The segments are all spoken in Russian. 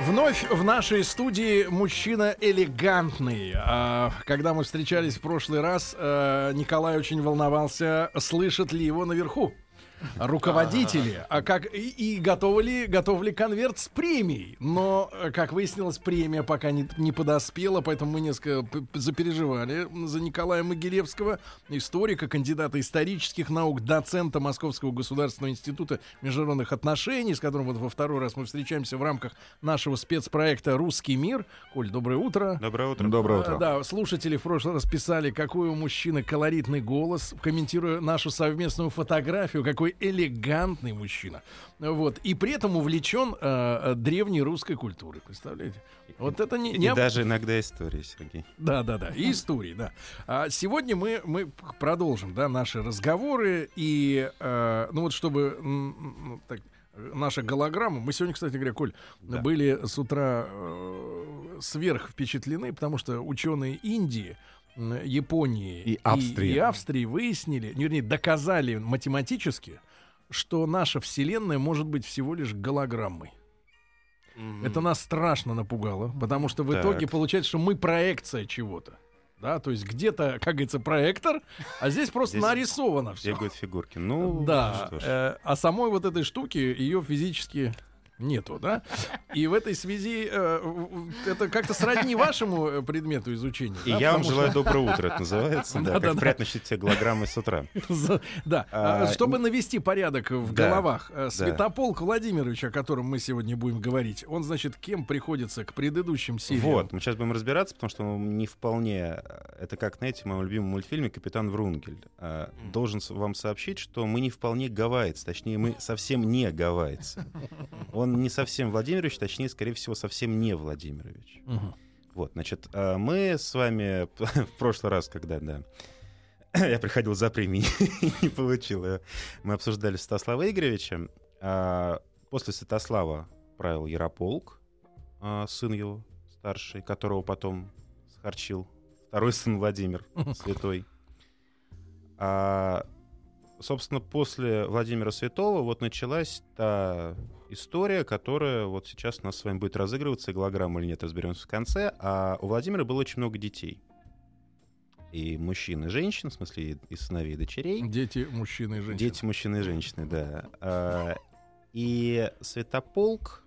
Вновь в нашей студии мужчина элегантный. А, Когда мы встречались в прошлый раз, э, Николай очень волновался, слышат ли его наверху руководители, а как и, и готовы ли готов ли конверт с премией, но э, как выяснилось премия пока не, не подоспела, поэтому мы несколько запереживали за Николая Могилевского, историка, кандидата исторических наук, доцента Московского государственного института международных отношений, с которым вот во второй раз мы встречаемся в рамках нашего спецпроекта "Русский мир". Коль, доброе утро. Доброе утро. Доброе А, утро. Да, слушатели в прошлый раз писали, какой у мужчины колоритный голос, комментируя нашу совместную фотографию, какой элегантный мужчина. Вот. И при этом увлечен э, э, древней русской культурой. Представляете? Вот это не... И не даже иногда истории, Сергей. Да, да, да. И истории, да. А сегодня мы, мы продолжим, да, наши разговоры. И, э, ну вот, чтобы м, так, наша голограмма. Мы сегодня, кстати говоря, Коль, Да. были с утра э, сверх впечатлены, потому что ученые Индии, Японии И Австрии. и Австрии выяснили, ну, вернее, доказали математически, что наша Вселенная может быть всего лишь голограммой. Это нас страшно напугало, потому что в Так. итоге получается, что мы проекция чего-то. Да, то есть где-то, как говорится, проектор, а здесь просто Здесь нарисовано все. Бегают фигурки. Ну, Да, что ж. э, а самой вот этой штуки ее физически нету, да? И в этой связи э, это как-то сродни вашему э, предмету изучения. И да, я вам что- желаю доброе утро, это называется. Да, Да-да-да. как приятно читать те голограммы с утра. Да, А, а, чтобы навести порядок в да, головах, э, Святополк Владимирович, о котором мы сегодня будем говорить, он, значит, кем приходится к предыдущим сериям? Вот, мы сейчас будем разбираться, потому что он не вполне... Это как, знаете, в моем любимом мультфильме «Капитан Врунгель». Должен вам сообщить, что мы не вполне гавайец, точнее, мы совсем не гавайцы. Он не совсем Владимирович, точнее, скорее всего, совсем не Владимирович. Мгм. Вот, значит, а, мы с вами в прошлый раз, когда, да, я приходил за премией и не получил ее, мы обсуждали Святослава Игоревича. А, После Святослава правил Ярополк, а, сын его старший, которого потом схарчил второй сын Владимир, святой. А, собственно, после Владимира Святого вот началась та история, которая вот сейчас у нас с вами будет разыгрываться, голограмма или нет, разберемся в конце. А у Владимира было очень много детей. И мужчин, и женщин, в смысле, и- сыновей, и дочерей. Дети, мужчины и женщины. Дети, мужчины и женщины, да. А, И Святополк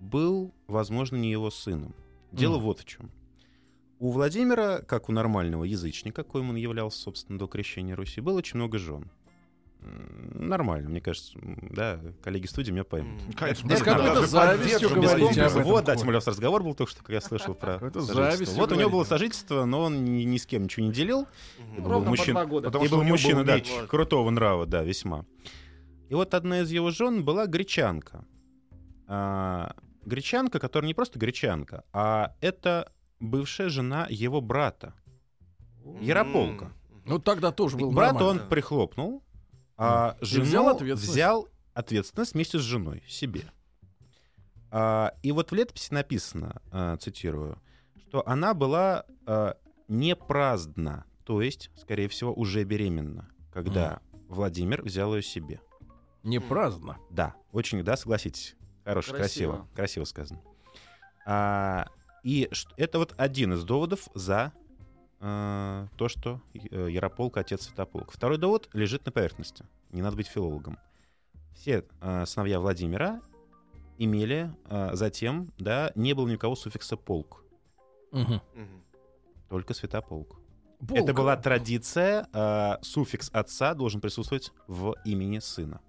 был, возможно, не его сыном. Дело Мгм. вот в чем. У Владимира, как у нормального язычника, коим он являлся, собственно, до крещения Руси, было очень много жен. Нормально, мне кажется, да, коллеги студии меня поймут. Конечно, какой-то завистью говорите. Вот, да, тем более у нас разговор был только что, как я слышал про завистью Вот у него было сожительство, но он ни, ни с кем ничего не делил. И был Ровно по мужчина- два года. Потому и был мужчина, был да, крутого нрава, да, весьма. И вот одна из его жен была гречанка. А, гречанка, которая не просто гречанка, а это бывшая жена его брата, Ярополка. Ну тогда тоже был нормально. он прихлопнул, а жену взял ответственность. взял ответственность вместе с женой себе. А, и вот в летописи написано, а, цитирую, что она была а, не праздна, то есть, скорее всего, уже беременна, когда Владимир взял ее себе. Не праздно. Да, очень, да, согласитесь. Хорошо, красиво, Красиво. красиво, сказано. А, и это вот один из доводов за а, то, что э, Ярополк отец Святополк. Второй довод лежит на поверхности. Не надо быть филологом. Все а, сыновья Владимира имели а, затем, да, не было ни у кого суффикса полк, Мгм. только Святополк. Полк. Это была традиция, а, суффикс отца должен присутствовать в имени сына.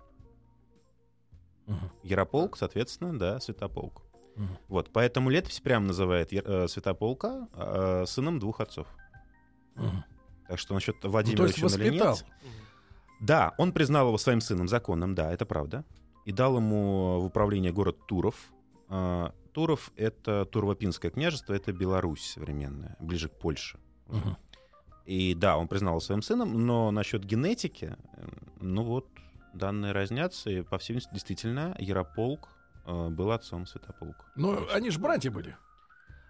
Мгм. Ярополк, соответственно, да, Святополк. Мгм. Вот, поэтому летопись прямо называет э, Святополка э, сыном двух отцов. Мгм. Так что насчет Ну, то Владимира есть учён или нет- воспитал. Да, он признал его своим сыном законным, да, это правда. И дал ему в управление город Туров. А, Туров — это Турово-Пинское княжество, это Беларусь современная, ближе к Польше. Мгм. И да, он признал его своим сыном, но насчет генетики, ну вот, данные разнятся, и, по всей видимости, действительно, Ярополк был отцом Святополка. Ну, Точно. они же братья были.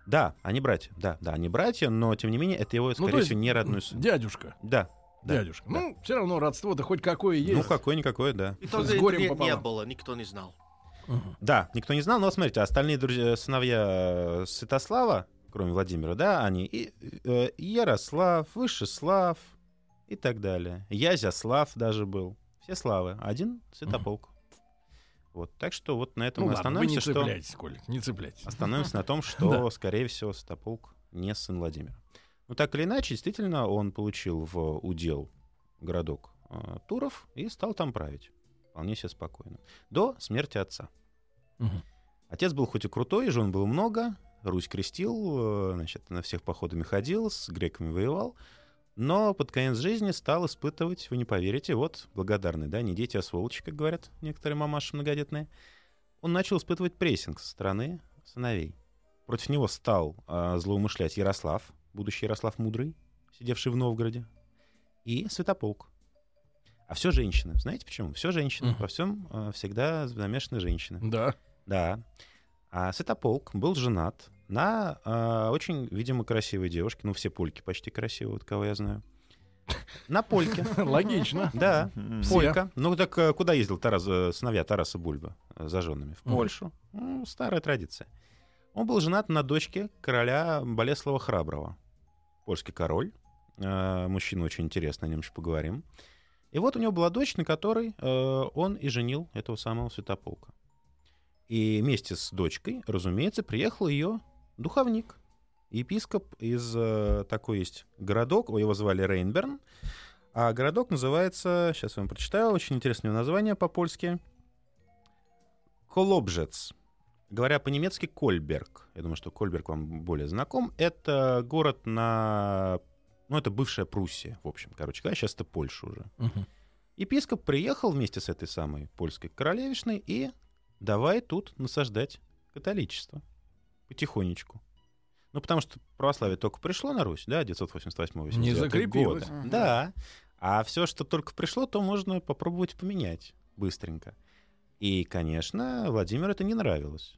Да, они братья, да, да, они братья, но, тем не менее, это его, Ну, скорее то есть всего, не родной сын. Дядюшка. Да, да, Дядюшка. да. Ну, все равно родство-то хоть какое есть. Ну, какое-никакое, да. И С тогда горем не, не пополам. было, никто не знал. Мгм. Да, никто не знал, но смотрите, остальные друзья, сыновья э, Святослава, кроме Владимира, да, они и, э, Ярослав, Вышеслав и так далее. Язяслав даже был. Все славы. Один Святополк. Вот, так что вот на этом Ну мы ладно, вы не остановимся, что... цепляйтесь, Коля, не цепляйтесь. Остановимся на том, что, скорее всего, Святополк не сын Владимира. Ну, так или иначе, действительно, он получил в удел городок э, Туров и стал там править. Вполне себе спокойно. До смерти отца. Мгм. Отец был хоть и крутой, жен было много, Русь крестил, э, значит, на всех походами ходил, с греками воевал, но под конец жизни стал испытывать, вы не поверите, вот, благодарный, да, не дети, а сволочи, как говорят некоторые мамаши многодетные, он начал испытывать прессинг со стороны сыновей. Против него стал э, злоумышлять Ярослав, будущий Ярослав Мудрый, сидевший в Новгороде, и Святополк. А все женщины. Знаете почему? Все женщины. Мгм. Во всем э, всегда замешаны женщины. Да. Да. А Святополк был женат на э, очень, видимо, красивой девушке. Ну, все польки почти красивые, вот кого я знаю. На польке. Логично. Да, полька. Ну, так э, куда ездил Тарас, э, сыновья Тараса Бульба э, за женами? В. Польшу. Ну, старая традиция. Он был женат на дочке короля Болеслава Храброго. Польский король. Мужчина очень интересный, о нем еще поговорим. И вот у него была дочь, на которой он и женил этого самого Святополка. И вместе с дочкой, разумеется, приехал ее духовник, епископ из э, такой есть городок, его звали Рейнберн, а городок называется, сейчас я вам прочитаю, очень интересное название по-польски, Колобжец. Говоря по-немецки, Кольберг. Я думаю, что Кольберг вам более знаком. Это город на... Ну, это бывшая Пруссия, в общем, короче говоря. Сейчас это Польша уже. Мгм. Епископ приехал вместе с этой самой польской королевишной и давай тут насаждать католичество. Потихонечку. Ну, потому что православие только пришло на Русь, да, 988 Не закрепилось. года. Да. А все, что только пришло, то можно попробовать поменять быстренько. И, конечно, Владимиру это не нравилось.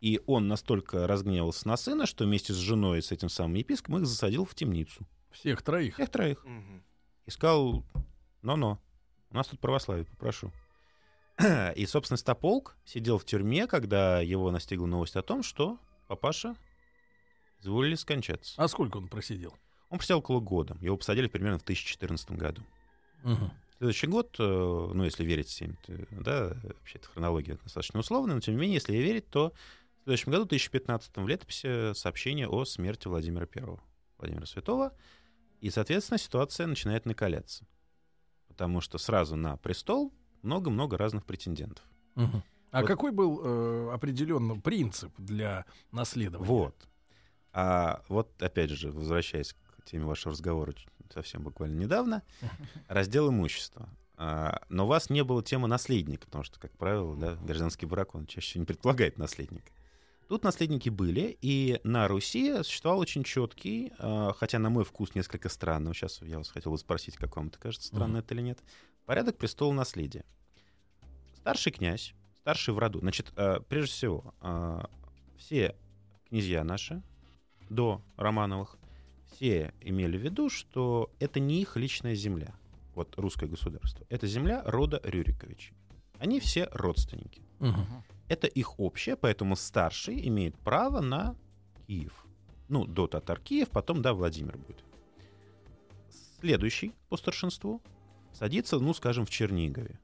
И он настолько разгневался на сына, что вместе с женой и с этим самым епископом их засадил в темницу. Всех троих. Всех троих. Мгм. И сказал, но-но, у нас тут православие, попрошу. И, собственно, Стополк сидел в тюрьме, когда его настигла новость о том, что папаша изволили скончаться. А сколько он просидел? Он просидел около года. Его посадили примерно в 2014 году. Мгм. Следующий год, э, ну, если верить всем, да, вообще эта хронология достаточно условная, но тем не менее, если верить, то в следующем году, 2015 в летописи сообщение о смерти Владимира I, Владимира Святого, и, соответственно, ситуация начинает накаляться. Потому что сразу на престол много-много разных претендентов. Мгм. А Вот. какой был э, определенно принцип для наследования? Вот. А вот, опять же, возвращаясь к теме вашего разговора совсем буквально недавно, раздел имущества. А, но у вас не было темы наследника, потому что, как правило, да, гражданский брак, он чаще всего не предполагает наследника. Тут наследники были, и на Руси существовал очень четкий, а, хотя на мой вкус несколько странный, сейчас я вас хотел бы спросить, как вам это кажется, странно это или нет, порядок престола наследия. Старший князь, старший в роду, значит, а, прежде всего, а, все князья наши до Романовых, все имели в виду, что это не их личная земля, вот русское государство. Это земля рода Рюриковичей. Они все родственники. Мгм. Это их общее, поэтому старший имеет право на Киев. Ну, до татар Киев, потом, да, Владимир будет. Следующий по старшинству садится, ну, скажем, в Чернигове.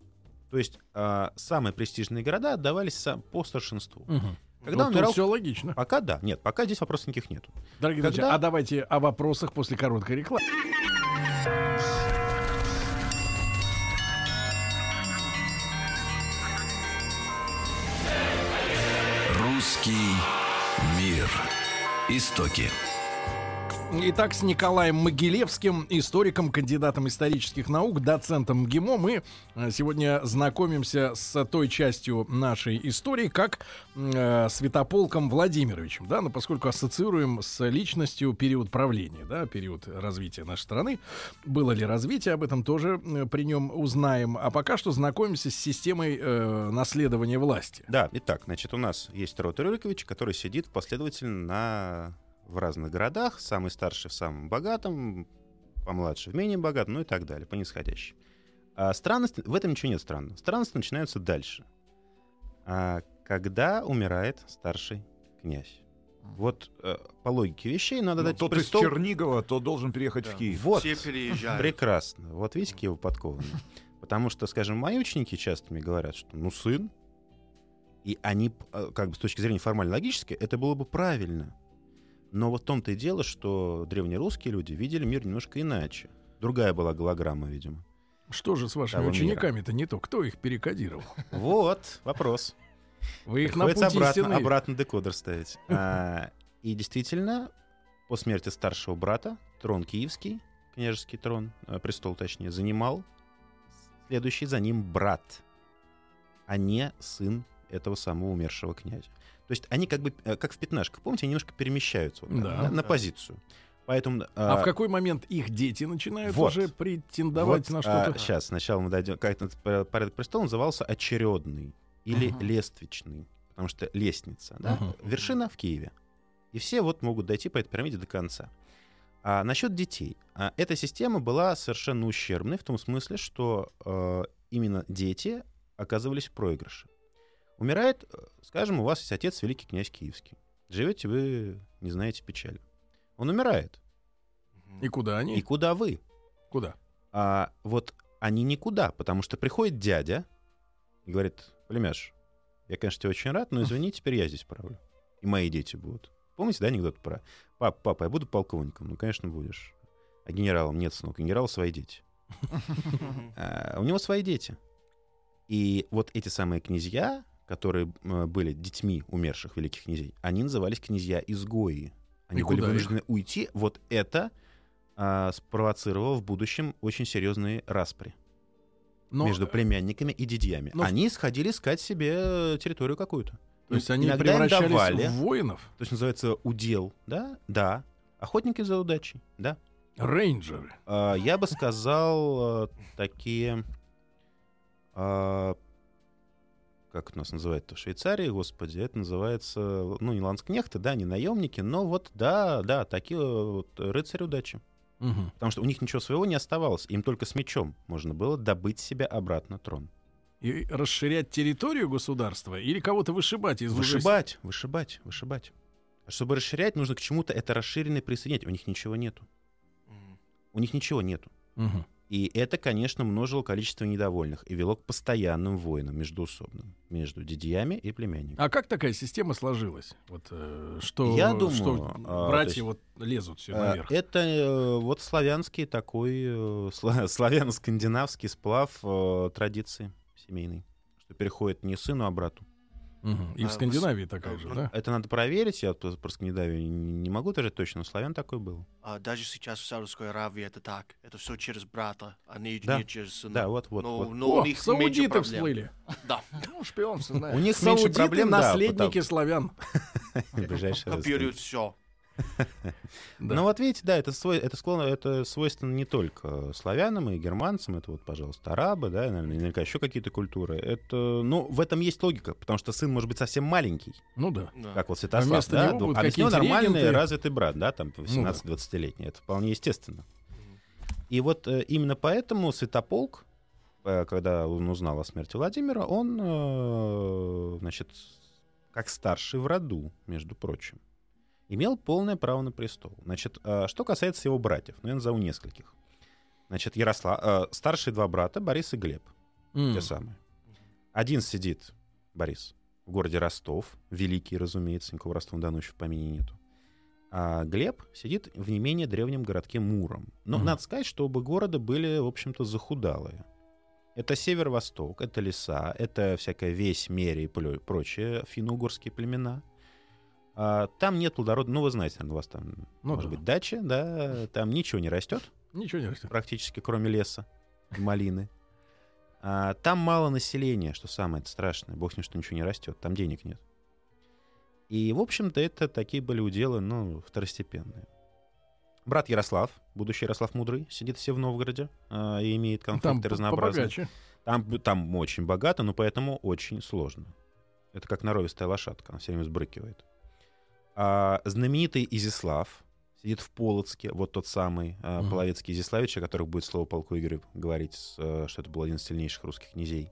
То есть а, самые престижные города отдавались по старшинству. Мгм. Когда Вот умирал... все логично. Пока да. Нет, пока здесь вопросов никаких нету. Дорогие Когда- друзья, а давайте о вопросах после короткой рекламы. Русский мир. Истоки. Итак, с Николаем Могилевским, историком, кандидатом исторических наук, доцентом МГИМО, мы э, сегодня знакомимся с той частью нашей истории, как э, Святополком Владимировичем, да, но поскольку ассоциируем с личностью период правления, да, период развития нашей страны. Было ли развитие, об этом тоже э, при нем узнаем. А пока что знакомимся с системой э, наследования власти. Да, итак, значит, у нас есть Рот Рюрикович, который сидит последовательно на в разных городах, самый старший в самом богатом, помладше в менее богатом, ну и так далее, по нисходящей. А странность, в этом ничего нет странного. Странности начинаются дальше. А, когда умирает старший князь? Вот э, по логике вещей надо Ну, дать тот престол... из Чернигова, то должен переехать в Киев. Вот, Все переезжают. прекрасно. Вот видите, какие вы подкованные. Потому что, скажем, мои ученики часто мне говорят, что ну сын, и они, э, как бы с точки зрения формально-логической, это было бы правильно. Но вот в том-то и дело, что древнерусские люди видели мир немножко иначе. Другая была голограмма, видимо. Что же с вашими учениками-то не то? Кто их перекодировал? Вот, вопрос. Вы их на Приходится пути обратно, обратно декодер ставить. А, и действительно, по смерти старшего брата, трон киевский, княжеский трон, э, престол точнее, занимал следующий за ним брат, а не сын этого самого умершего князя. То есть они как бы, э, как в пятнашках, помните, они немножко перемещаются вот Да. на, на Да. позицию. Поэтому... А в какой момент их дети начинают вот. уже претендовать на что-то? сейчас, сначала мы дойдем... Как этот порядок престола назывался очередный или Мгм. лествичный, потому что лестница, да? Мгм. Вершина в Киеве. И все вот могут дойти по этой пирамиде до конца. А насчет детей. А, эта система была совершенно ущербной в том смысле, что э, именно дети оказывались в проигрыше. Умирает, э, скажем, у вас есть отец, великий князь Киевский. Живете вы, не знаете печали. Он умирает. И куда они? И куда вы? Куда? А вот они никуда, потому что приходит дядя и говорит, племяш, я, конечно, тебе очень рад, но извини, теперь я здесь правлю. И мои дети будут. Помните, да, анекдот про пап, папа, я буду полковником? Ну, конечно, будешь. А генералом? Нет, сынок, генерал свои дети. А, у него свои дети. И вот эти самые князья, которые э, были детьми умерших великих князей, они назывались князья-изгои. Они И были куда их? вынуждены уйти. Вот это а, спровоцировало в будущем очень серьезные распри Но, между э, племянниками и дядьями. но Они сходили искать себе территорию какую-то. То есть они иногда превращались давали, в воинов? то есть называется удел, да? Да. Охотники за удачей, да. Рейнджеры. А, Я бы сказал, э, такие... а, Как у нас называют в Швейцарии, господи, это называется, ну, не ланскнехты, да, не наемники, но вот, да, да, такие вот рыцари удачи. Мгм. Потому что у них ничего своего не оставалось, им только с мечом можно было добыть себе обратно трон. И расширять территорию государства или кого-то вышибать из Вышибать, вышибать, вышибать. А чтобы расширять, нужно к чему-то это расширенное присоединять. У них ничего нету. У них ничего нету. Мгм. И это, конечно, множило количество недовольных и вело к постоянным войнам междуусобным между дядьями и племянниками. А как такая система сложилась? Вот э, что, Я думаю, что а, братья есть, вот лезут все А, наверх. Это э, вот славянский такой, э, сла- славяно-скандинавский сплав э, традиции семейной, что переходит не сыну, а брату. Мгм. И А, в Скандинавии такая а, же, ну, да? Это надо проверить, я про про Скандинавию не могу даже точно, но славян такой был. А даже сейчас в Саудовской Аравии это так. Это все через брата, а не, Да. не через сына. Да, вот, вот, но, вот. но О, у них саудиты проблем. всплыли. Да. Ну, шпионство, У знаешь. них меньше проблем, наследники славян. Копируют все. Ну вот видите, да, это, свой, это, склон, это свойственно не только славянам и германцам, это вот, пожалуйста, арабы, да, наверное, наверняка еще какие-то культуры. Это, ну, в этом есть логика, потому что сын может быть совсем маленький, Ну да. Как вот Святослав, вместо да, будут а вместо него нормальный регенты. развитый брат, да, там Ну 18-20-летний, это вполне естественно. И вот э, именно поэтому Святополк, э, когда он узнал о смерти Владимира, он, э, значит, как старший в роду, между прочим, имел полное право на престол. Значит, э, что касается его братьев, ну, я назову нескольких. Значит, Ярослав, э, старшие два брата, Борис и Глеб, М. те самые. Один сидит, Борис, в городе Ростов, великий, разумеется, никакого Ростова-на-Дону еще в помине нету. А Глеб сидит в не менее древнем городке Муром. Но Мгм. надо сказать, что оба города были, в общем-то, захудалые. Это северо-восток, это леса, это всякая весь, мере и прочие финно-угорские племена. А, там нет плодородной, ну вы знаете, наверное, у вас там Ну может да. быть дача, да, там ничего не растет Ничего не растет. практически, кроме леса и малины. А, там мало населения, что самое страшное. Бог с ним, что ничего не растет, там денег нет. И, в общем-то, это такие были уделы, ну, второстепенные. Брат Ярослав, будущий Ярослав Мудрый, сидит все в Новгороде а, и имеет Там конфликты по- разнообразные. побогаче. Там, там очень богато, но поэтому очень сложно. Это как норовистая лошадка, она все время сбрыкивает. А знаменитый Изислав сидит в Полоцке, вот тот самый а, Мгм. половецкий Изиславич, о которых будет слово полку Игорю говорить, э, что это был один из сильнейших русских князей.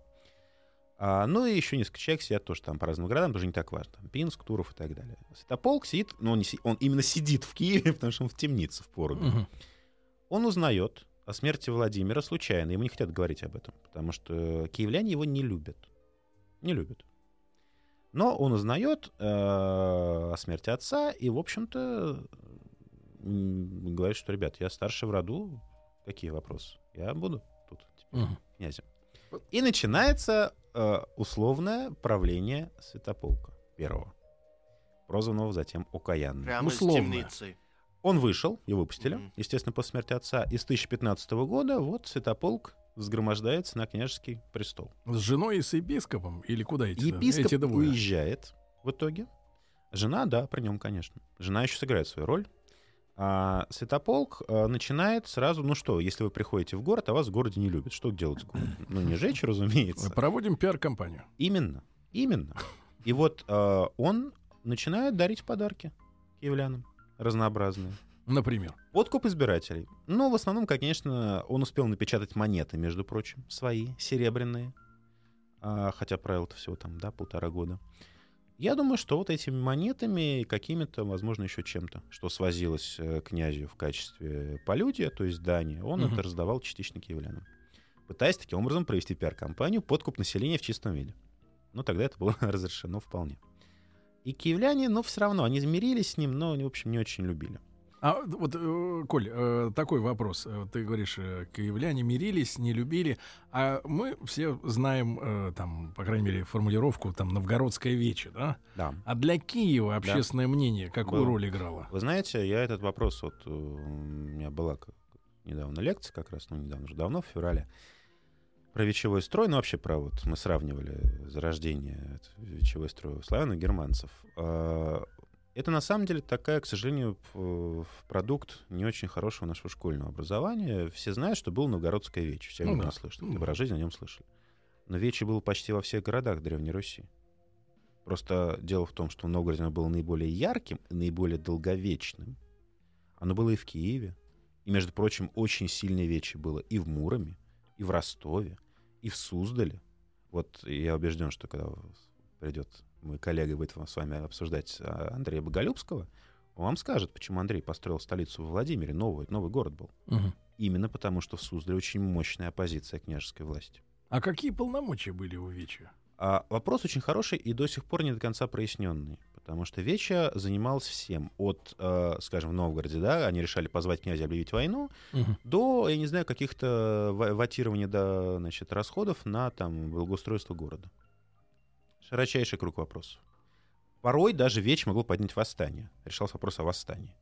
А, ну и еще несколько человек сидят тоже там по разным городам, тоже не так важно. Там Пинск, Туров и так далее. Святополк сидит, но он, не он именно сидит в Киеве, потому что он в темнице в Поруби. Мгм. Он узнает о смерти Владимира случайно. Ему не хотят говорить об этом, потому что киевляне его не любят. Не любят. Но он узнает э, о смерти отца и, в общем-то, говорит, что, ребят, я старший в роду, какие вопросы? Я буду тут теперь Мгм. князем. И начинается э, условное правление Святополка первого, прозванного затем Окаянным. Прямо Условно. из темницы. Он вышел, его выпустили, Мгм. естественно, после смерти отца. И с 1015 года вот Святополк взгромождается на княжеский престол. С женой и с епископом? Или куда эти, Епископ эти двое? уезжает в итоге. Жена, да, при нем, конечно. Жена еще сыграет свою роль. А Святополк э, начинает сразу, ну что, если вы приходите в город, а вас в городе не любят, что делать с городом? Ну, не жечь, разумеется. Проводим пиар-компанию. Именно, именно. И вот э, он начинает дарить подарки киевлянам разнообразные. Например. Подкуп избирателей. Ну, в основном, конечно, он успел напечатать монеты, между прочим, свои, серебряные. А, хотя правил-то всего там, да, полтора года. Я думаю, что вот этими монетами и какими-то, возможно, еще чем-то, что свозилось э, князю в качестве полюдия, то есть дани, он Мгм. это раздавал частично киевлянам. Пытаясь таким образом провести пиар-компанию подкуп населения в чистом виде. Но тогда это было разрешено вполне. И киевляне, ну, все равно, они замирились с ним, но, в общем, не очень любили. А вот, э, Коль, э, такой вопрос. Э, Ты говоришь, киевляне мирились, не любили, а мы все знаем, там, по крайней мере, формулировку, там, новгородское вече, да? Да. А для Киева общественное мнение какую Было. роль играло? Вы знаете, я этот вопрос, вот у меня была недавно лекция, как раз, ну, недавно, уже давно, в феврале, про вечевой строй, ну, вообще про вот, мы сравнивали зарождение вечевой строй у славян и германцев. Это на самом деле такая, к сожалению, п- продукт не очень хорошего нашего школьного образования. Все знают, что был Новгородское вече, все Ну да. слышали, Ну либо о нем слышали. Но вече было почти во всех городах Древней Руси. Просто дело в том, что в Новгороде оно было наиболее ярким и наиболее долговечным. Оно было и в Киеве. И, между прочим, очень сильное вече было и в Муроме, и в Ростове, и в Суздале. Вот я убежден, что когда придет мой коллега будет с вами обсуждать а, Андрея Боголюбского, он вам скажет, почему Андрей построил столицу в Владимире, новый, новый город был. Мгм. Именно потому, что в Суздале очень мощная оппозиция княжеской власти. А какие полномочия были у Веча? А вопрос очень хороший и до сих пор не до конца проясненный. Потому что Веча занималась всем. От, э, скажем, в Новгороде, да, они решали позвать князя объявить войну, Мгм. до, я не знаю, каких-то ва- ватирования до, значит, расходов на там благоустройство города. Широчайший круг вопросов. Порой даже Веч могло поднять восстание. Решался вопрос о восстании.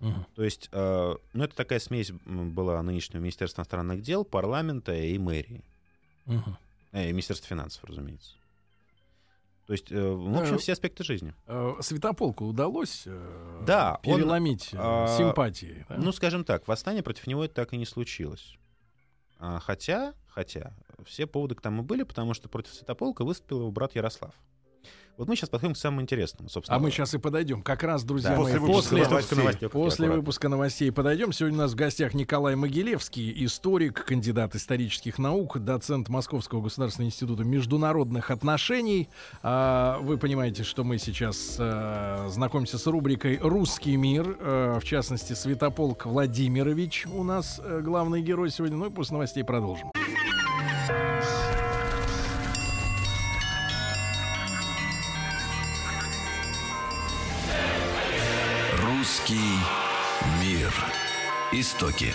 Мгм. То есть, э, ну, это такая смесь была нынешнего Министерства иностранных дел, парламента и мэрии. Мгм. Э, и Министерства финансов, разумеется. То есть, э, в общем, Э, все аспекты жизни. Э, Святополку удалось э, Да, он, переломить э, а, симпатии. да? Ну, скажем так, восстание против него так и не случилось. А, хотя, хотя, все поводы к тому были, потому что против Святополка выступил его брат Ярослав. Вот мы сейчас подходим к самому интересному, собственно. А мы сейчас и подойдем. Как раз, друзья Да, мои, после выпуска после, новостей. новостей, после выпуска новостей подойдем. Сегодня у нас в гостях Николай Могилевский, историк, кандидат исторических наук, доцент Московского государственного института международных отношений. А, Вы понимаете, что мы сейчас э, знакомимся с рубрикой «Русский мир». Э, В частности, Святополк Владимирович у нас э, главный герой сегодня. Ну и после новостей продолжим. Истоки.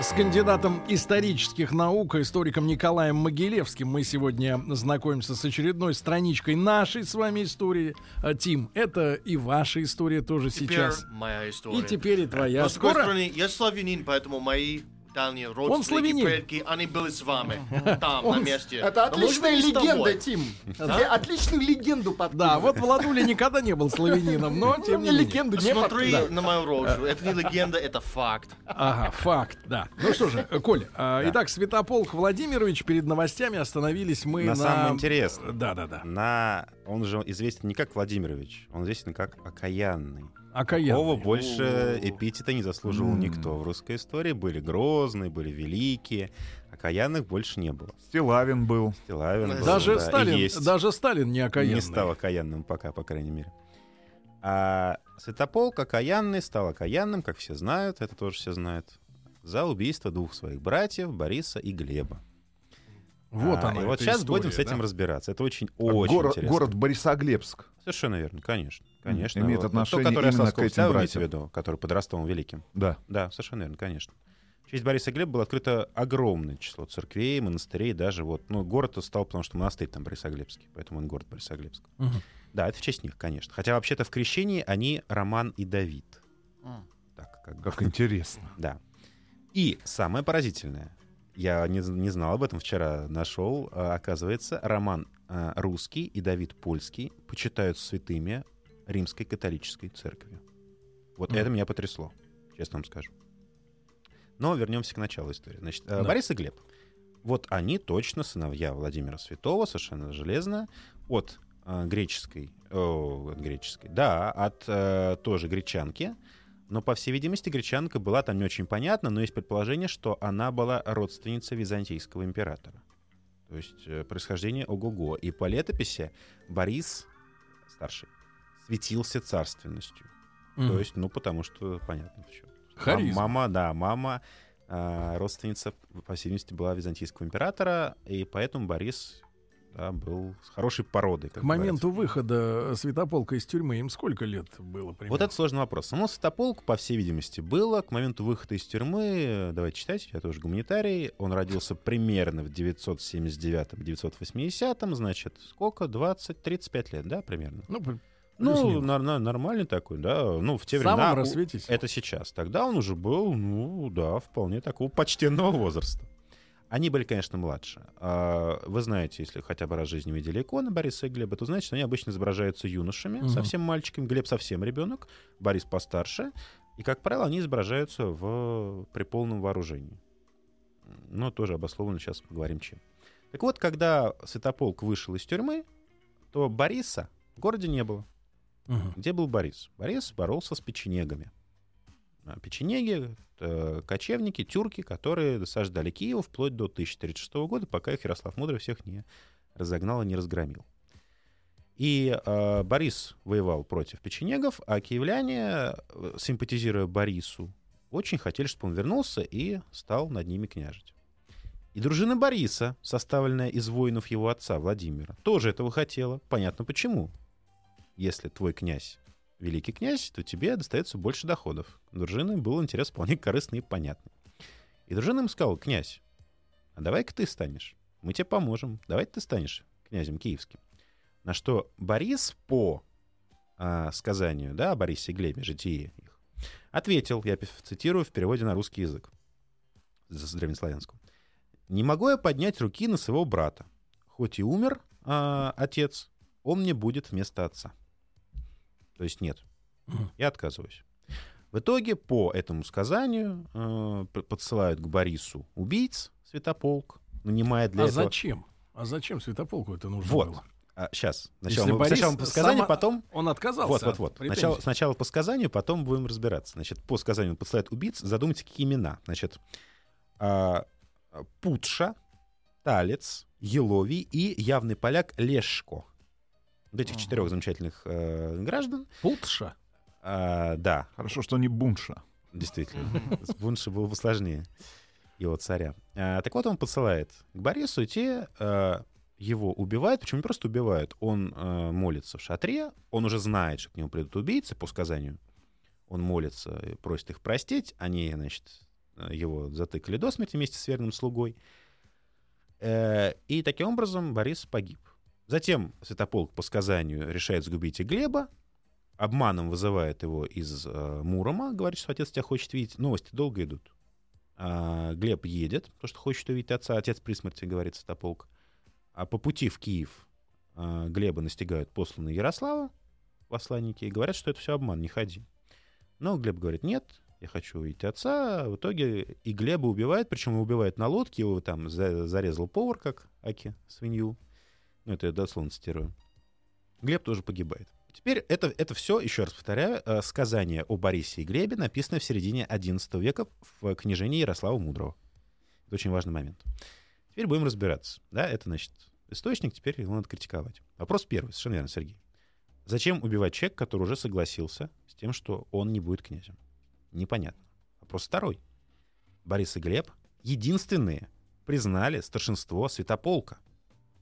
С кандидатом исторических наук, историком Николаем Могилевским мы сегодня знакомимся с очередной страничкой нашей с вами истории. А, Тим, это и ваша история тоже Теперь сейчас. моя история. И теперь и твоя. Но с другой Скоро? стороны, я славянин, поэтому мои дальние родственники, славянин. предки, они были с вами, там, на месте. Это отличная легенда. Тим. Тебе отличную легенду Да, вот Владуля никогда не был славянином, но тем не легенду не подкидывай. на мою рожу. Это не легенда, это факт. Ага, факт, да. Ну что же, Коль, а, итак, Святополк Владимирович, перед новостями остановились мы на... На самом интересном. Да-да-да. На... Он же известен не как Владимирович, он известен как Окаянный. Окаянный. Такого больше эпитета не заслуживал М. никто. В русской истории были грозные, были великие. Окаянных больше не было. Стилавин был. Стилавин был, Даже да, Сталин, есть. даже Сталин не окаянный. Не стал окаянным пока, по крайней мере. А Святополк окаянный стал окаянным, как все знают, это тоже все знают, за убийство двух своих братьев, Бориса и Глеба. Вот А, она, И вот сейчас история, будем с этим да. разбираться. Это очень, А очень город, интересно. город Борисоглебск. Совершенно верно, конечно. Конечно. Имеет Вот. отношение Тот, который именно к этим в братьям. виду, который под Ростовом Великим. Да. Да, совершенно верно, конечно. В честь Бориса Глеба было открыто огромное число церквей, монастырей, даже вот, ну, город стал, потому что монастырь там Борисоглебский, поэтому он город Борисоглебск. Мгм. Да, это в честь них, конечно. Хотя вообще-то в крещении они Роман и Давид. М. Так, как. Как интересно. Да. И самое поразительное, я не, не знал об этом вчера, нашел, а, оказывается, Роман а, русский и Давид польский почитают святыми римской католической церкви. Вот Мгм. это меня потрясло, честно вам скажу. Но вернемся к началу истории. Значит, э, Да. Борис и Глеб. Вот они точно сыновья Владимира Святого, совершенно железно, от э, греческой, о, от греческой, да, от э, тоже гречанки, но, по всей видимости, гречанка была там не очень понятна, но есть предположение, что она была родственницей византийского императора. То есть э, происхождение ого-го. И по летописи Борис, старший, светился царственностью. Мгм. То есть, ну, потому что понятно почему. Харизма. Мама, да, мама, а, родственница, по всей видимости, была византийского императора, и поэтому Борис да, был с хорошей породой. как К моменту говорится. выхода Святополка из тюрьмы им сколько лет было примерно? Вот это сложный вопрос. Само Святополк, по всей видимости, было к моменту выхода из тюрьмы, э, давайте читать, я тоже гуманитарий, он родился примерно в 979-980, значит, сколько? 20-35 лет, да, примерно? Ну, Ну, нар- нар- нормальный такой, да. Ну, в те В времена... рассвете. Это сейчас. Тогда он уже был, ну, да, вполне такого почтенного возраста. Они были, конечно, младше. А, Вы знаете, если хотя бы раз в жизни видели иконы Бориса и Глеба, то знаете, что они обычно изображаются юношами, Мгм. совсем мальчиками. Глеб совсем ребенок, Борис постарше. И, как правило, они изображаются в... при полном вооружении. Но тоже обословлено, сейчас поговорим чем. Так вот, когда Святополк вышел из тюрьмы, то Бориса в городе не было. Мгм. Где был Борис? Борис боролся с печенегами. А Печенеги — кочевники, тюрки, которые досаждали Киеву вплоть до 1036 года, пока их Ярослав Мудрый всех не разогнал и не разгромил. И э, Борис воевал против печенегов, а киевляне, симпатизируя Борису, очень хотели, чтобы он вернулся и стал над ними княжить. И дружина Бориса, составленная из воинов его отца Владимира, тоже этого хотела. Понятно почему. Если твой князь великий князь, то тебе достается больше доходов. Дружины был интерес вполне корыстный и понятный. И дружина им сказала, князь, а давай-ка ты станешь. Мы тебе поможем. Давай ты станешь князем киевским. На что Борис по а, сказанию, да, о Борисе и Глебе, житии их, ответил, я цитирую в переводе на русский язык, с древнеславянского. «Не могу я поднять руки на своего брата. Хоть и умер а, отец, он мне будет вместо отца». То есть нет, я отказываюсь. В итоге по этому сказанию э, подсылают к Борису убийц Святополк, нанимая для А этого... зачем? А зачем Святополку это нужно Вот. было? сейчас. Если Сначала, мы- Борис сначала по сказанию, сама- потом... Он отказался Вот, вот, от вот. претензий? Сначала, сначала по сказанию, потом будем разбираться. Значит, по сказанию он подсылает убийц. Задумайте, какие имена. Значит, а, Путша, Талец, Еловий и явный поляк Лешко. Вот этих четырех замечательных э, граждан. Путша. А, да, Хорошо, что не Бунша. действительно. С Бунши было бы сложнее его царя. А, так вот, он посылает к Борису, и те а, его убивают. Причем не просто убивают. Он а, молится в шатре, он уже знает, что к нему придут убийцы по сказанию. Он молится и просит их простить. Они, значит, э, его затыкали до смерти вместе с верным слугой. Э, И таким образом Борис погиб. Затем Святополк по сказанию решает сгубить и Глеба, обманом вызывает его из э, Мурома, говорит, что отец тебя хочет видеть. Новости долго идут. А, Глеб едет, потому что хочет увидеть отца. Отец при смерти, говорит Святополк. А по пути в Киев а, Глеба настигают посланные Ярослава, посланники, и говорят, что это все обман, не ходи. Но Глеб говорит, нет, я хочу увидеть отца. В итоге и Глеба убивает, причем убивает на лодке, его там за- зарезал повар, как Аки, свинью. Ну, это я дословно цитирую. Глеб тоже погибает. Теперь это, это все, еще раз повторяю, э, сказание о Борисе и Глебе, написанное в середине XI века в книжении Ярослава Мудрого. Это очень важный момент. Теперь будем разбираться. Да, это, значит, источник, теперь его надо критиковать. Вопрос первый, совершенно верно, Сергей. Зачем убивать человека, который уже согласился с тем, что он не будет князем? Непонятно. Вопрос второй. Борис и Глеб единственные признали старшинство святополка.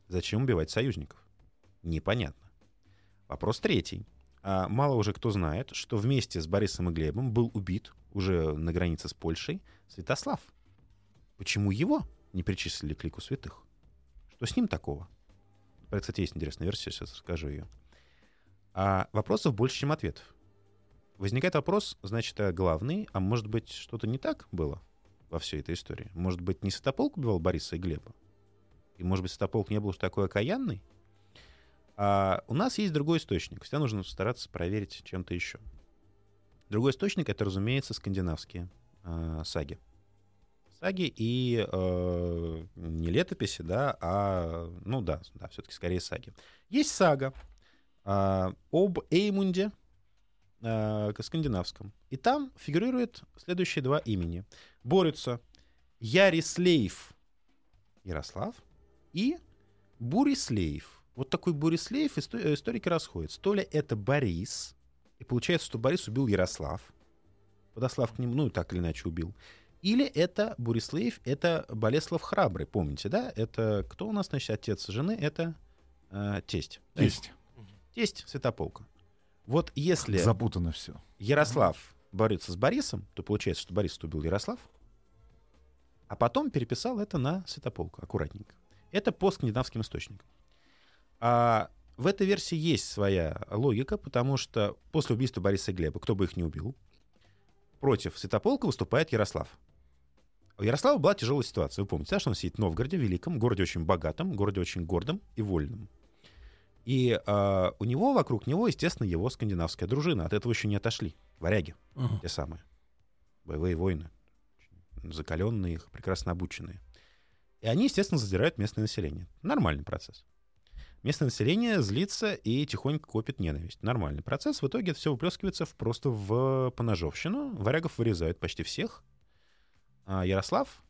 Зачем убивать союзников? Непонятно. Вопрос третий. А мало уже кто знает, что вместе с Борисом и Глебом был убит уже на границе с Польшей Святослав. Почему его не причислили к лику святых? Что с ним такого? Кстати, есть интересная версия, сейчас расскажу ее. А вопросов больше, чем ответов. Возникает вопрос, значит, а главный, а может быть, что-то не так было во всей этой истории? Может быть, не Святополк убивал Бориса и Глеба? И, может быть, Святополк не был уж такой окаянный? А у нас есть другой источник. Всегда нужно стараться проверить чем-то еще. Другой источник — это, разумеется, скандинавские э, саги. Саги и э, не летописи, да, а, ну да, да, все-таки скорее саги. Есть сага э, об Эймунде, э, скандинавском. И там фигурируют следующие два имени. Борются Ярислейф Ярослав и Бурислейф. Вот такой Бурислейф исто- э, историки расходятся. То ли это Борис, и получается, что Борис убил Ярослав, подослав к нему, ну, так или иначе убил. Или это Бурислейф, это Болеслав Храбрый, помните, да? Это кто у нас, значит, отец жены? Это э, тесть. Да, Есть. Тесть Святополка. Вот если Запутано все. Ярослав борется с Борисом, то получается, что Борис убил Ярослав, а потом переписал это на Святополка, аккуратненько. Это по скандинавским источникам. А в этой версии есть своя логика, потому что после убийства Бориса и Глеба, кто бы их не убил, против Святополка выступает Ярослав. У Ярослава была тяжелая ситуация. Вы помните, да, что он сидит в Новгороде, великом, городе очень богатом, городе очень гордом и вольном. И а, у него, вокруг него, естественно, его скандинавская дружина. От этого еще не отошли. Варяги, Мгм. те самые. Боевые воины. Закаленные, их, прекрасно обученные. И они, естественно, задирают местное население. Нормальный процесс. Местное население злится и тихонько копит ненависть. Нормальный процесс. В итоге это все выплескивается в, просто в поножовщину. Варягов вырезают почти всех. А Ярослав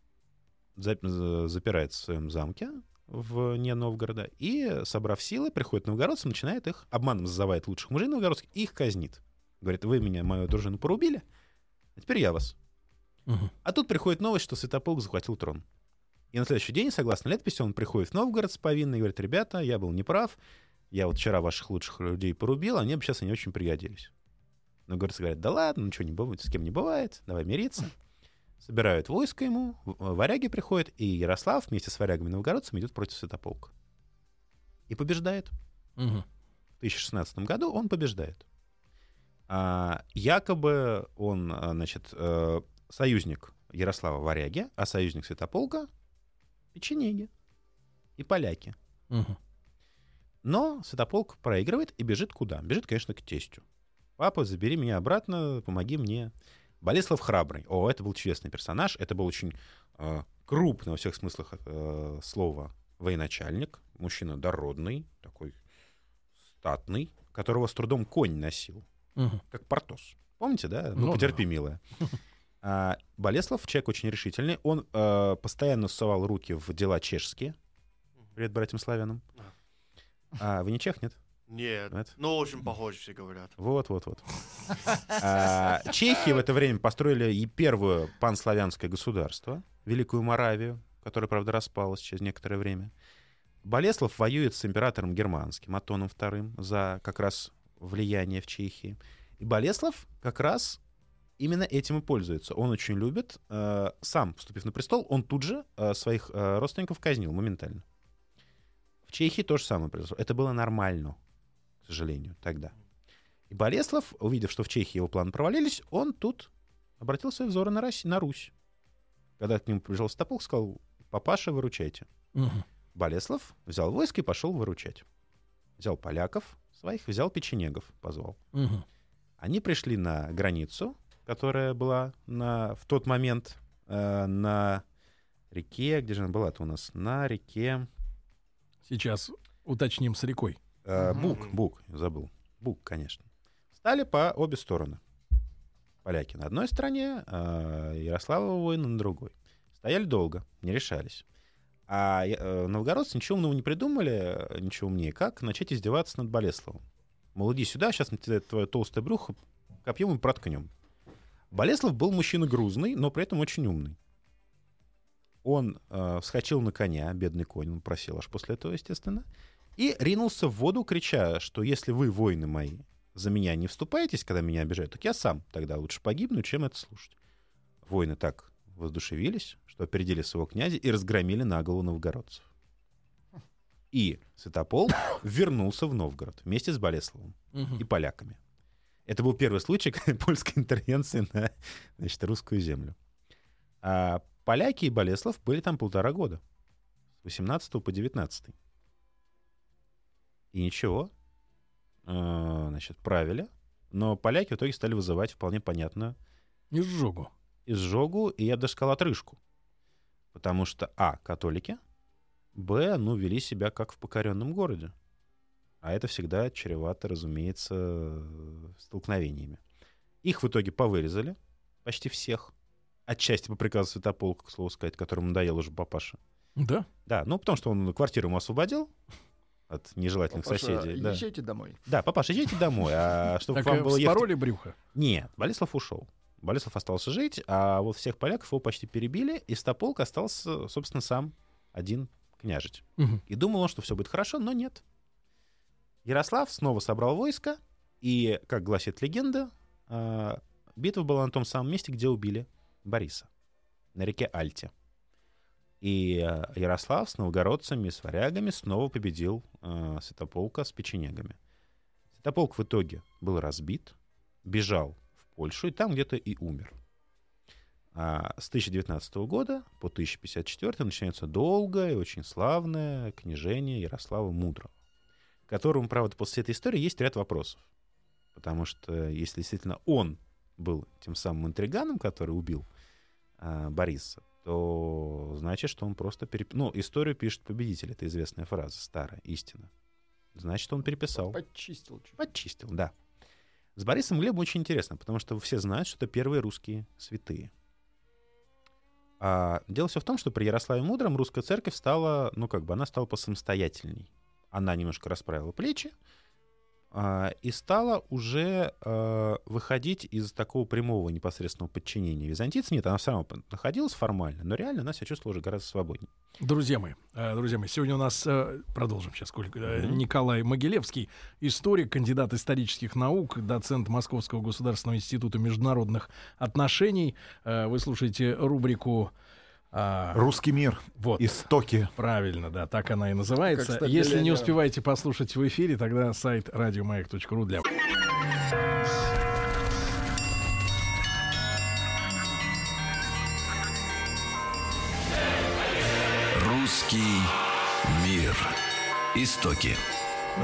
за- за- запирается в своем замке вне Новгорода и, собрав силы, приходит новгородцам, начинает их, обманом зазывает лучших мужей новгородских и их казнит. Говорит, вы меня, мою дружину порубили, а теперь я вас. Мгм. А тут приходит новость, что Святополк захватил трон. И на следующий день, согласно летописи, он приходит в Новгород с повинной и говорит, ребята, я был неправ, я вот вчера ваших лучших людей порубил, они бы сейчас они очень пригодились. Новгородцы говорят, да ладно, ничего не бывает, с кем не бывает, давай мириться. Собирают войско ему, в- варяги приходят, и Ярослав вместе с варягами новгородцами идет против Святополка. И побеждает. Мгм. В 2016 году он побеждает. А, якобы он, а, значит, э, союзник Ярослава Варяги, а союзник Святополка — печенеги и поляки. Мгм. Но Святополк проигрывает и бежит куда? Бежит, конечно, к тестю. Папа, забери меня обратно, помоги мне. Болеслав Храбрый. О, это был чудесный персонаж. Это был очень э, крупный во всех смыслах э, слова военачальник. Мужчина дородный, такой статный, которого с трудом конь носил, Мгм. как Портос. Помните, да? Ну, Ну потерпи, милая. А, Болеслав человек очень решительный. Он э, постоянно совал руки в дела чешские. Привет братьям славянам. А вы не чех, нет? Нет, Нет? но очень похоже, все говорят. Вот, вот, вот. А, Чехи в это время построили и первое панславянское государство, Великую Моравию, которая, правда, распалась через некоторое время. Болеслав воюет с императором германским, Атоном II, за как раз влияние в Чехии. И Болеслав как раз именно этим и пользуется. Он очень любит. э, сам, вступив на престол, он тут же э, своих э, родственников казнил моментально. В Чехии то же самое произошло. Это было нормально, к сожалению, тогда. И Болеслав, увидев, что в Чехии его планы провалились, он тут обратил свои взоры на, Русь, на Русь. Когда к нему прибежал Святополк, сказал, папаша, выручайте. Мгм. Болеслав взял войско и пошел выручать. Взял поляков своих, взял печенегов, позвал. Мгм. Они пришли на границу, которая была на, в тот момент э, на реке, где же она была-то у нас? На реке Сейчас уточним с рекой. э. Бук, Бук, забыл. Бук, конечно. Стали по обе стороны. Поляки на одной стороне, а Ярославова воины на другой. Стояли долго, не решались. А э, новгородцы ничего умного не придумали, э, ничего умнее, как начать издеваться над Болеславом. Мол, иди сюда, сейчас мы тебе твое толстое брюхо копьем и проткнем. Болеслав был мужчина грузный, но при этом очень умный. Он э, вскочил на коня, бедный конь, он просил аж после этого, естественно, и ринулся в воду, крича, что если вы, воины мои, за меня не вступаетесь, когда меня обижают, так я сам тогда лучше погибну, чем это слушать. Воины так воздушевились, что опередили своего князя и разгромили на голову новгородцев. И Святополк вернулся в Новгород вместе с Болеславом Мгм. и поляками. Это был первый случай польской интервенции на значит, русскую землю. А поляки и Болеслав были там полтора года. С 18 по 19. И ничего. А, Значит, правили. Но поляки в итоге стали вызывать вполне понятно Изжогу. изжогу, и я бы даже сказал отрыжку. Потому что, а, католики, б, ну, вели себя как в покоренном городе. А это всегда чревато, разумеется, столкновениями. Их в итоге повырезали, почти всех. Отчасти по приказу Святополка, к слову сказать, которому надоел уже папаша. Да? Да, ну, потому что он квартиру ему освободил от нежелательных Папаша, соседей. Да. Езжайте домой. да, папаша, езжайте домой, а чтобы Так вам э, было ехать... вспороли брюхо. Нет, Болеслав ушел. Болеслав остался жить, а вот всех поляков его почти перебили, и Стополк остался, собственно, сам один княжить. И думал он, что все будет хорошо, но нет. Ярослав снова собрал войско, и, как гласит легенда, а, битва была на том самом месте, где убили Бориса, на реке Альте. И а, Ярослав с новгородцами, с варягами снова победил а, Святополка с печенегами. Святополк в итоге был разбит, бежал в Польшу и там где-то и умер. А с 1019 года по 1054 начинается долгое и очень славное княжение Ярослава Мудрого, которому, правда, после этой истории есть ряд вопросов. Потому что если действительно он был тем самым интриганом, который убил а, Бориса, то значит, что он просто переп... Ну, историю пишет победитель, это известная фраза, старая, истина. Значит, он переписал. Подчистил чуть. Подчистил, да. С Борисом Глебом очень интересно, потому что все знают, что это первые русские святые. А дело все в том, что при Ярославе Мудром русская церковь стала, ну как бы, она стала посамостоятельней. Она немножко расправила плечи а, и стала уже а, выходить из такого прямого непосредственного подчинения византийцам. Нет, она все равно находилась формально, но реально она себя чувствовала уже гораздо свободнее. Друзья мои, э, друзья мои, сегодня у нас, э, продолжим сейчас, сколько, э, Мгм. Николай Могилевский, историк, кандидат исторических наук, доцент Московского государственного института международных отношений. Э, Вы слушаете рубрику... а, Русский мир. вот. Истоки. Правильно, да, так она и называется. Как стать Если не успеваете послушать в эфире, тогда сайт радиомаяк.ру для... Русский мир. Истоки.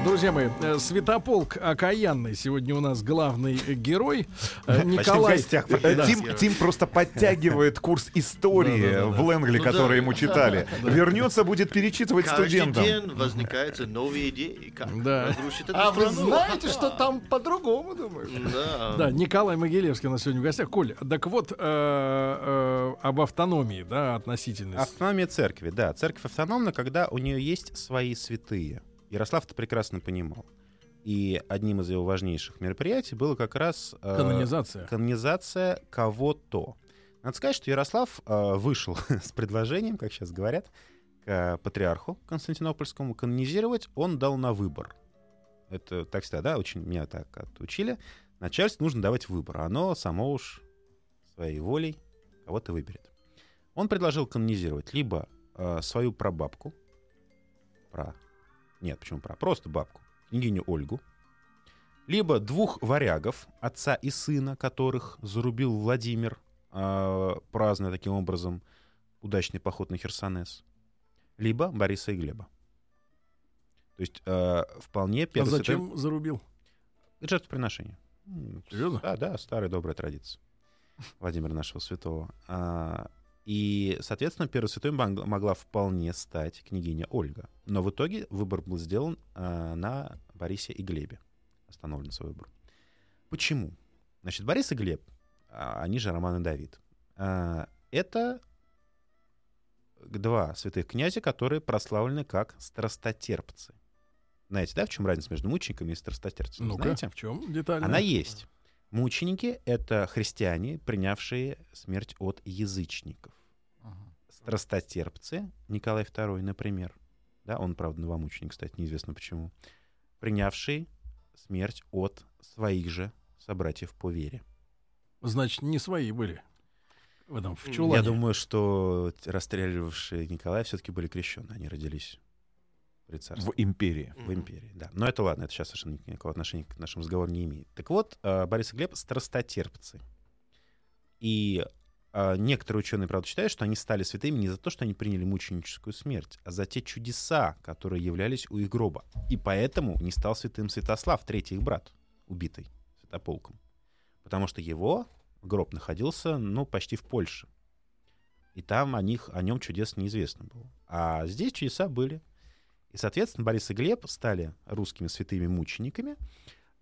Друзья мои, э, Святополк Окаянный сегодня у нас главный герой. Э, Почти в Николай... гостях. Э. Тим, Тим просто подтягивает курс истории в Лэнгли, Ну который да. ему читали. Вернется, будет перечитывать Каждый студентам. день возникают новые идеи, как Да. разрушить эту А вы знаете, что там по-другому, думаю? Да. Да, Николай Могилевский у нас сегодня в гостях. Коль, так вот, э, э, об автономии, да, относительно. Автономия церкви, да. Церковь автономна, когда у нее есть свои святые. Ярослав это прекрасно понимал. И одним из его важнейших мероприятий было как раз э, Канонизация. канонизация кого-то. Надо сказать, что Ярослав э, вышел с предложением, как сейчас говорят, к патриарху Константинопольскому канонизировать. Он дал на выбор. Это так всегда, да, очень меня так отучили. Начальству нужно давать выбор. Оно само уж своей волей кого-то выберет. Он предложил канонизировать либо э, свою прабабку, про... Нет, почему про? Просто бабку, княгиню Ольгу, либо двух варягов, отца и сына, которых зарубил Владимир, э, празднуя таким образом удачный поход на Херсонес, либо Бориса и Глеба. То есть э, вполне А Первый Святой- зачем зарубил? жертвоприношение. Серьезно? Да, да, старая добрая традиция Владимира нашего святого. А, И, соответственно, Первой Святой мог- могла вполне стать княгиня Ольга. Но в итоге выбор был сделан а, на Борисе и Глебе. Остановлен свой выбор. Почему? Значит, Борис и Глеб, а, они же Роман и Давид, а, это два святых князя, которые прославлены как страстотерпцы. Знаете, да, в чем разница между мучениками и страстотерпцами? Ну-ка, Знаете? в чем детально? Она есть. Мученики — это христиане, принявшие смерть от язычников. Страстотерпцы, Николай II, например, да, он, правда, новомученик, кстати, неизвестно почему, принявшие смерть от своих же собратьев по вере. Значит, не свои были. В этом, в чулане. Я думаю, что расстреливавшие Николая все-таки были крещены, они родились при царстве. В империи. В империи, да. Но это ладно, это сейчас совершенно никакого отношения к нашему разговору не имеет. Так вот, э, Борис и Глеб — страстотерпцы. И э, некоторые ученые, правда, считают, что они стали святыми не за то, что они приняли мученическую смерть, а за те чудеса, которые являлись у их гроба. И поэтому не стал святым Святослав, третий их брат, убитый святополком. Потому что его гроб находился, ну, почти в Польше. И там о, них, о нем чудес неизвестно было. А здесь чудеса были. И, соответственно, Борис и Глеб стали русскими святыми мучениками.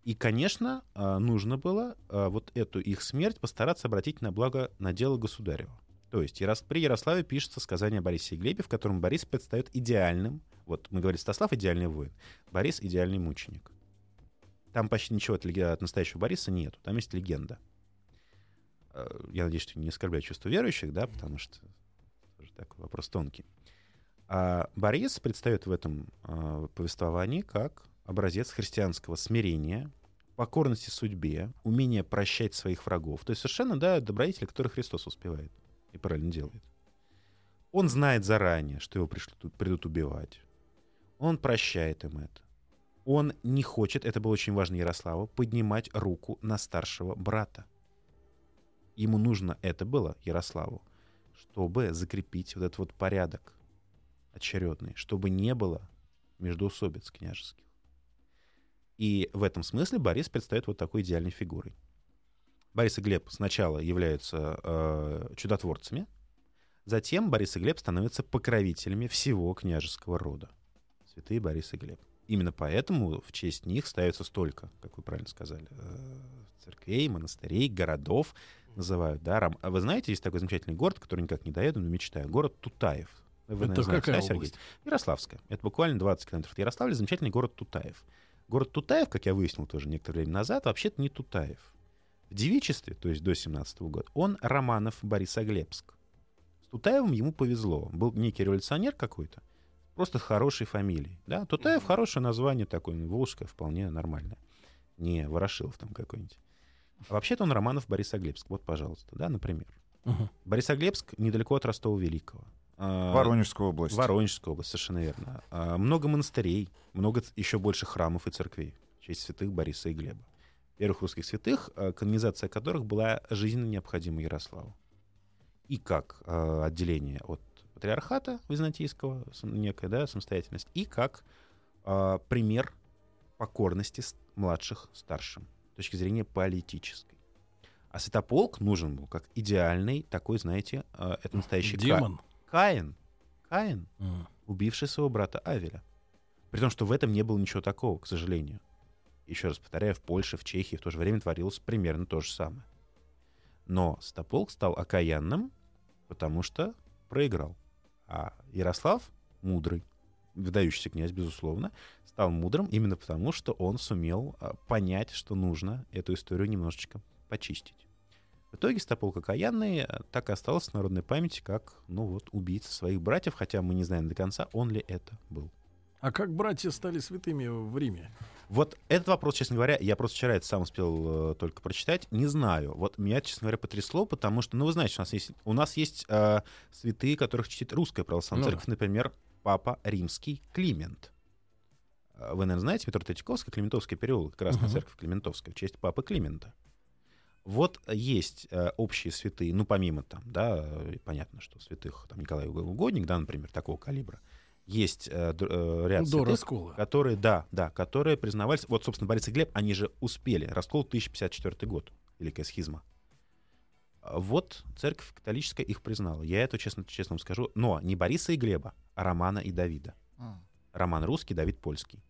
И, конечно, э, нужно было э, вот эту их смерть постараться обратить на благо на дело государева. То есть при Ярославе пишется сказание о Борисе и Глебе, в котором Борис предстает идеальным. Вот мы говорим, Стаслав идеальный воин, Борис идеальный мученик. Там почти ничего от, от настоящего Бориса нету. Там есть легенда. Э, Я надеюсь, что не оскорбляю чувство верующих, да, потому что тоже такой вопрос тонкий. А Борис предстает в этом а, повествовании как образец христианского смирения, покорности судьбе, умения прощать своих врагов. То есть совершенно, да, добродетель, который Христос успевает и правильно делает. Он знает заранее, что его пришлют, придут убивать. Он прощает им это. Он не хочет, это было очень важно Ярославу, поднимать руку на старшего брата. Ему нужно это было, Ярославу, чтобы закрепить вот этот вот порядок очередный, чтобы не было междоусобиц княжеских. И в этом смысле Борис предстает вот такой идеальной фигурой. Борис и Глеб сначала являются э, чудотворцами, затем Борис и Глеб становятся покровителями всего княжеского рода. Святые Борис и Глеб. Именно поэтому в честь них ставится столько, как вы правильно сказали, э, церквей, монастырей, городов называют. Да? Рам- А вы знаете, есть такой замечательный город, который никак не доеду, но мечтаю. Город Тутаев. Вы, наверное, Это знаете, какая Сергей? область? Ярославская. Это буквально 20 километров от Ярославля. Замечательный город Тутаев. Город Тутаев, как я выяснил тоже некоторое время назад, вообще-то не Тутаев. В девичестве, то есть до 17 года, он Романов Борисоглебск. С Тутаевым ему повезло. Был некий революционер какой-то, просто с хорошей фамилией. Да? Тутаев хорошее название такое, ну, волжское, вполне нормальное. Не Ворошилов там какой-нибудь. А вообще-то он Романов Борисоглебск. Вот, пожалуйста, да, например. Мгм. Борисоглебск недалеко от Ростова Великого. Воронежская область. Воронежская область, совершенно верно. А, много монастырей, много еще больше храмов и церквей в честь святых Бориса и Глеба. Первых русских святых, а, канонизация которых была жизненно необходима Ярославу. И как а, отделение от патриархата византийского, некая да, самостоятельность, и как пример покорности младших старшим с точки зрения политической. А святополк нужен был как идеальный такой, знаете, это настоящий Ка- Демон. Каин. Каин, М. убивший своего брата Авеля. При том, что в этом не было ничего такого, к сожалению. Еще раз повторяю, в Польше, в Чехии в то же время творилось примерно то же самое. Но Святополк стал окаянным, потому что проиграл. А Ярослав, мудрый, выдающийся князь, безусловно, стал мудрым именно потому, что он сумел а, понять, что нужно эту историю немножечко почистить. В итоге Стаполк окаянный а, так и остался в народной памяти как, ну вот, убийца своих братьев, хотя мы не знаем до конца, он ли это был. А как братья стали святыми в Риме? Вот этот вопрос, честно говоря, я просто вчера это сам успел э, только прочитать, не знаю. Вот меня, честно говоря, потрясло, потому что, ну, вы знаете, у нас есть, у нас есть э, святые, которых чтит русская православная Ну церковь, например, Папа Римский Климент. Э, Вы, наверное, знаете, метро Третьяковская, Климентовский переулок, Красная Мгм. церковь Климентовская, в честь Папы Климента. Вот есть э, общие святые, ну, помимо там, да, э, понятно, что святых, там, Николай Угодник, да, например, такого калибра, есть э, э, ряд До святых, раскола. которые, да, да, которые признавались, вот, собственно, Борис и Глеб, они же успели, раскол 1054 год, Великая схизма. А Вот церковь католическая их признала. Я это честно, честно вам скажу. Но не Бориса и Глеба, а Романа и Давида. М. Роман русский, Давид польский.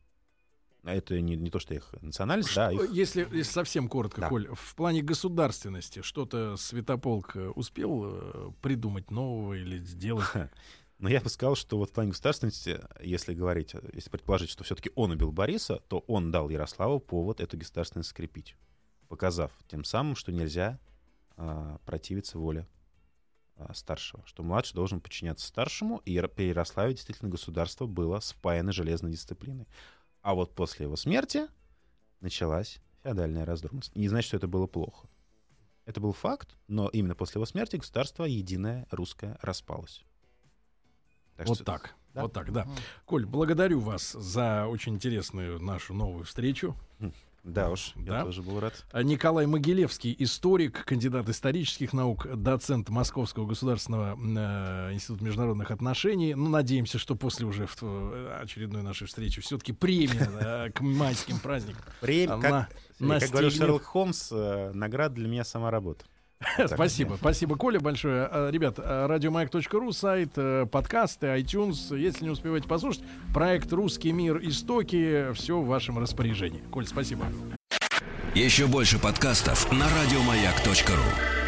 Это не, не то, что их национальность, да, Что, их- если, если совсем коротко, Да. Коль, в плане государственности что-то Святополк э, успел э, придумать нового или сделать? Но я бы сказал, что вот в плане государственности, если говорить, если предположить, что все-таки он убил Бориса, то он дал Ярославу повод эту государственность скрепить, показав тем самым, что нельзя а, противиться воле а, старшего, что младший должен подчиняться старшему, и при Ярославе действительно государство было спаяно железной дисциплиной. А вот после его смерти началась феодальная раздробность. Не значит, что это было плохо. Это был факт, но именно после его смерти государство единое русское распалось. Так Вот что- так. Да. Вот так, да. Коль, благодарю вас за очень интересную нашу новую встречу. Да уж, Да. я тоже был рад. А Николай Могилевский, историк, кандидат исторических наук, доцент Московского государственного э, института международных отношений. Ну, надеемся, что после уже э, очередной нашей встречи все-таки премия э, к майским праздникам. Время, Она как, как говорил. Шерлок Холмс, э, награда для меня сама работа. Спасибо, спасибо, Коля, большое. А, Ребят, а, радиомаяк.ру, сайт, э, подкасты, iTunes. Если не успеваете послушать, проект «Русский мир. Истоки». Все в вашем распоряжении. Коль, спасибо. Еще больше подкастов на радиомаяк.ру.